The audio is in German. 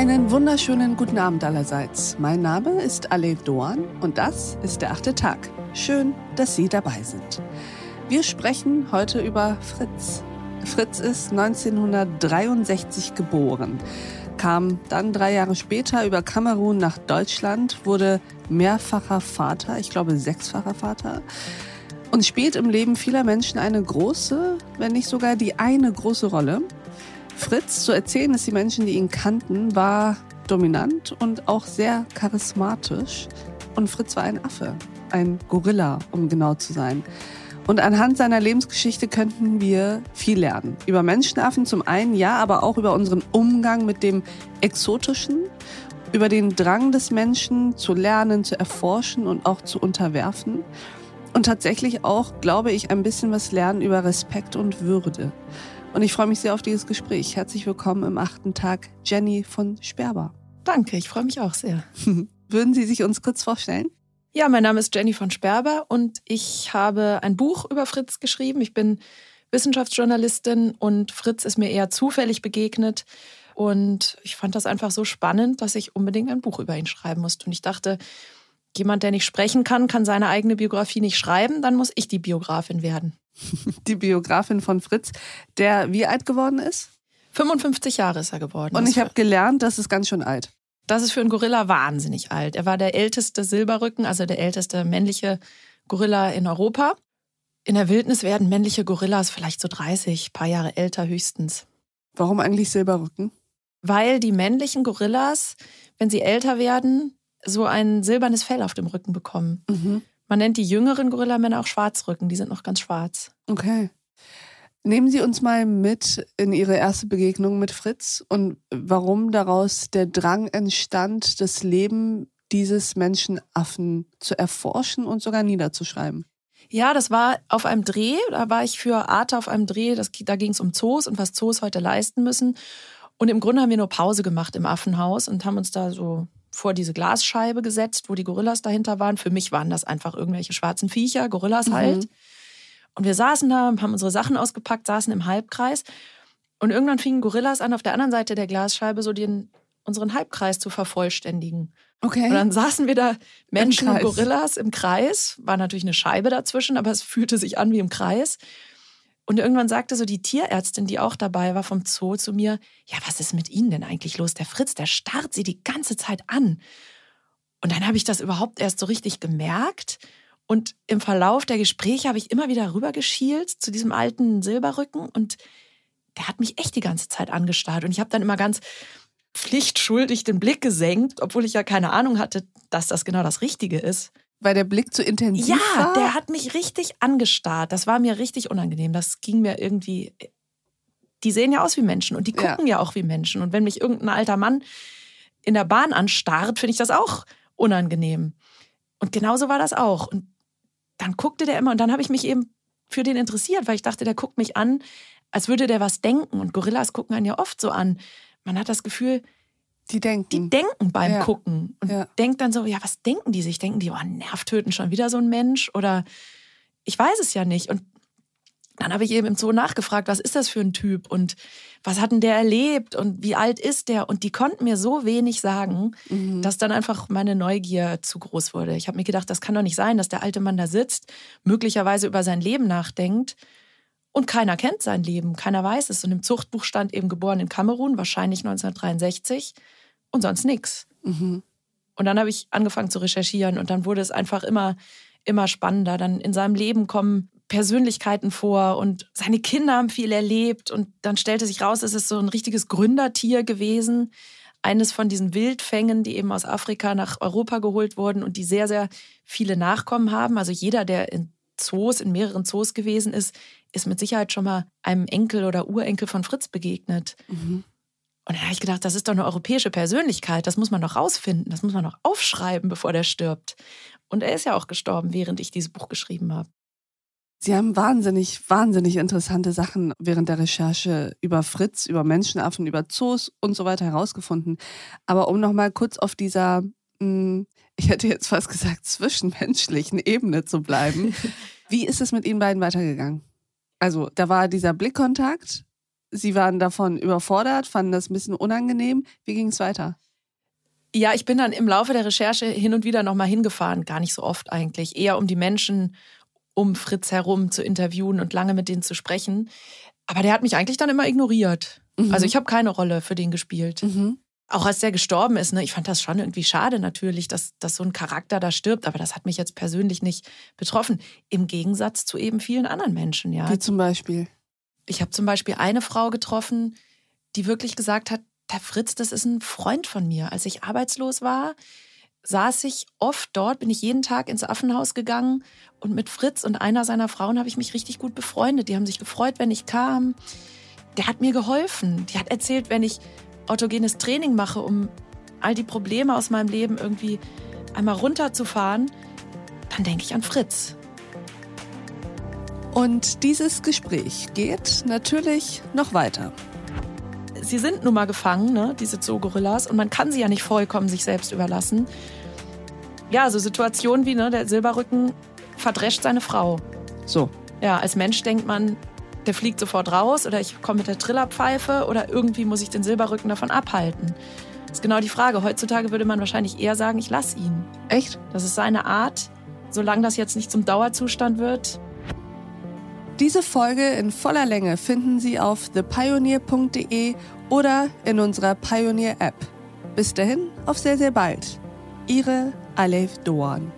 Einen wunderschönen guten Abend allerseits. Mein Name ist Ale Doan und das ist der achte Tag. Schön, dass Sie dabei sind. Wir sprechen heute über Fritz. Fritz ist 1963 geboren, kam dann drei Jahre später über Kamerun nach Deutschland, wurde mehrfacher Vater, ich glaube sechsfacher Vater, und spielt im Leben vieler Menschen eine große, wenn nicht sogar die eine große Rolle. Fritz, zu erzählen dass die Menschen, die ihn kannten, war dominant und auch sehr charismatisch. Und Fritz war ein Affe, ein Gorilla, um genau zu sein. Und anhand seiner Lebensgeschichte könnten wir viel lernen. Über Menschenaffen zum einen, ja, aber auch über unseren Umgang mit dem Exotischen, über den Drang des Menschen zu lernen, zu erforschen und auch zu unterwerfen. Und tatsächlich auch, glaube ich, ein bisschen was lernen über Respekt und Würde. Und ich freue mich sehr auf dieses Gespräch. Herzlich willkommen im achten Tag, Jenny von Sperber. Danke, ich freue mich auch sehr. Würden Sie sich uns kurz vorstellen? Ja, mein Name ist Jenny von Sperber und ich habe ein Buch über Fritz geschrieben. Ich bin Wissenschaftsjournalistin und Fritz ist mir eher zufällig begegnet. Und ich fand das einfach so spannend, dass ich unbedingt ein Buch über ihn schreiben musste. Und ich dachte, jemand, der nicht sprechen kann, kann seine eigene Biografie nicht schreiben, dann muss ich die Biografin werden. Die Biografin von Fritz, der wie alt geworden ist? 55 Jahre ist er geworden. Und ich habe gelernt, das ist ganz schön alt. Das ist für einen Gorilla wahnsinnig alt. Er war der älteste Silberrücken, also der älteste männliche Gorilla in Europa. In der Wildnis werden männliche Gorillas vielleicht so 30, paar Jahre älter höchstens. Warum eigentlich Silberrücken? Weil die männlichen Gorillas, wenn sie älter werden, so ein silbernes Fell auf dem Rücken bekommen. Mhm. Man nennt die jüngeren Gorillamänner auch Schwarzrücken, die sind noch ganz schwarz. Okay. Nehmen Sie uns mal mit in Ihre erste Begegnung mit Fritz und warum daraus der Drang entstand, das Leben dieses Menschenaffen zu erforschen und sogar niederzuschreiben. Ja, das war auf einem Dreh. Da war ich für Arte auf einem Dreh. Das, da ging es um Zoos und was Zoos heute leisten müssen. Und im Grunde haben wir nur Pause gemacht im Affenhaus und haben uns da so vor diese Glasscheibe gesetzt, wo die Gorillas dahinter waren. Für mich waren das einfach irgendwelche schwarzen Viecher, Gorillas mhm. halt. Und wir saßen da, haben unsere Sachen ausgepackt, saßen im Halbkreis. Und irgendwann fingen Gorillas an, auf der anderen Seite der Glasscheibe so den, unseren Halbkreis zu vervollständigen. Okay. Und dann saßen wir da, Menschen und Gorillas im Kreis. War natürlich eine Scheibe dazwischen, aber es fühlte sich an wie im Kreis. Und irgendwann sagte so die Tierärztin, die auch dabei war vom Zoo, zu mir: Ja, was ist mit Ihnen denn eigentlich los? Der Fritz, der starrt Sie die ganze Zeit an. Und dann habe ich das überhaupt erst so richtig gemerkt. Und im Verlauf der Gespräche habe ich immer wieder rübergeschielt zu diesem alten Silberrücken und der hat mich echt die ganze Zeit angestarrt. Und ich habe dann immer ganz pflichtschuldig den Blick gesenkt, obwohl ich ja keine Ahnung hatte, dass das genau das Richtige ist. Weil der Blick zu intensiv ja, war? Ja, der hat mich richtig angestarrt. Das war mir richtig unangenehm. Das ging mir irgendwie. Die sehen ja aus wie Menschen und die gucken ja, ja auch wie Menschen. Und wenn mich irgendein alter Mann in der Bahn anstarrt, finde ich das auch unangenehm. Und genauso war das auch. Und dann guckte der immer und dann habe ich mich eben für den interessiert, weil ich dachte, der guckt mich an, als würde der was denken. Und Gorillas gucken einen ja oft so an. Man hat das Gefühl, die denken. Die denken beim ja. Gucken und ja. denkt dann so, ja, was denken die sich? Denken die, oh, nervtöten schon wieder so ein Mensch? Oder ich weiß es ja nicht. Und dann habe ich eben im Zoo nachgefragt, was ist das für ein Typ und was hat denn der erlebt und wie alt ist der? Und die konnten mir so wenig sagen, mhm. dass dann einfach meine Neugier zu groß wurde. Ich habe mir gedacht, das kann doch nicht sein, dass der alte Mann da sitzt, möglicherweise über sein Leben nachdenkt und keiner kennt sein Leben, keiner weiß es. Und im Zuchtbuch stand eben geboren in Kamerun, wahrscheinlich 1963 und sonst nichts. Mhm. Und dann habe ich angefangen zu recherchieren und dann wurde es einfach immer, immer spannender. Dann in seinem Leben kommen Persönlichkeiten vor und seine Kinder haben viel erlebt und dann stellte sich raus, es ist so ein richtiges Gründertier gewesen. Eines von diesen Wildfängen, die eben aus Afrika nach Europa geholt wurden und die sehr, sehr viele Nachkommen haben. Also jeder, der in Zoos, in mehreren Zoos gewesen ist, ist mit Sicherheit schon mal einem Enkel oder Urenkel von Fritz begegnet. Mhm. Und dann habe ich gedacht, das ist doch eine europäische Persönlichkeit, das muss man doch rausfinden, das muss man doch aufschreiben, bevor der stirbt. Und er ist ja auch gestorben, während ich dieses Buch geschrieben habe. Sie haben wahnsinnig, wahnsinnig interessante Sachen während der Recherche über Fritz, über Menschenaffen, über Zoos und so weiter herausgefunden. Aber um nochmal kurz auf dieser, hm, ich hätte jetzt fast gesagt, zwischenmenschlichen Ebene zu bleiben. Wie ist es mit Ihnen beiden weitergegangen? Also, da war dieser Blickkontakt. Sie waren davon überfordert, fanden das ein bisschen unangenehm. Wie ging es weiter? Ja, ich bin dann im Laufe der Recherche hin und wieder nochmal hingefahren, gar nicht so oft eigentlich, eher um die Menschen um Fritz herum zu interviewen und lange mit denen zu sprechen. Aber der hat mich eigentlich dann immer ignoriert. Mhm. Also ich habe keine Rolle für den gespielt. Mhm. Auch als der gestorben ist, ne, ich fand das schon irgendwie schade natürlich, dass, dass so ein Charakter da stirbt, aber das hat mich jetzt persönlich nicht betroffen. Im Gegensatz zu eben vielen anderen Menschen, ja. Wie zum Beispiel? Ich habe zum Beispiel eine Frau getroffen, die wirklich gesagt hat, der Fritz, das ist ein Freund von mir. Als ich arbeitslos war, saß ich oft dort, bin ich jeden Tag ins Affenhaus gegangen und mit Fritz und einer seiner Frauen habe ich mich richtig gut befreundet. Die haben sich gefreut, wenn ich kam. Der hat mir geholfen. Die hat erzählt, wenn ich autogenes Training mache, um all die Probleme aus meinem Leben irgendwie einmal runterzufahren, dann denke ich an Fritz. Und dieses Gespräch geht natürlich noch weiter. Sie sind nun mal gefangen, ne, diese Zoogorillas, und man kann sie ja nicht vollkommen sich selbst überlassen. Ja, so Situationen wie ne, der Silberrücken verdrescht seine Frau. So. Ja, als Mensch denkt man, der fliegt sofort raus oder ich komme mit der Trillerpfeife oder irgendwie muss ich den Silberrücken davon abhalten. Das ist genau die Frage. Heutzutage würde man wahrscheinlich eher sagen, ich lass ihn. Echt? Das ist seine Art. Solange das jetzt nicht zum Dauerzustand wird. Diese Folge in voller Länge finden Sie auf thepioneer.de oder in unserer Pioneer App. Bis dahin, auf sehr, sehr bald. Ihre Alef Doan.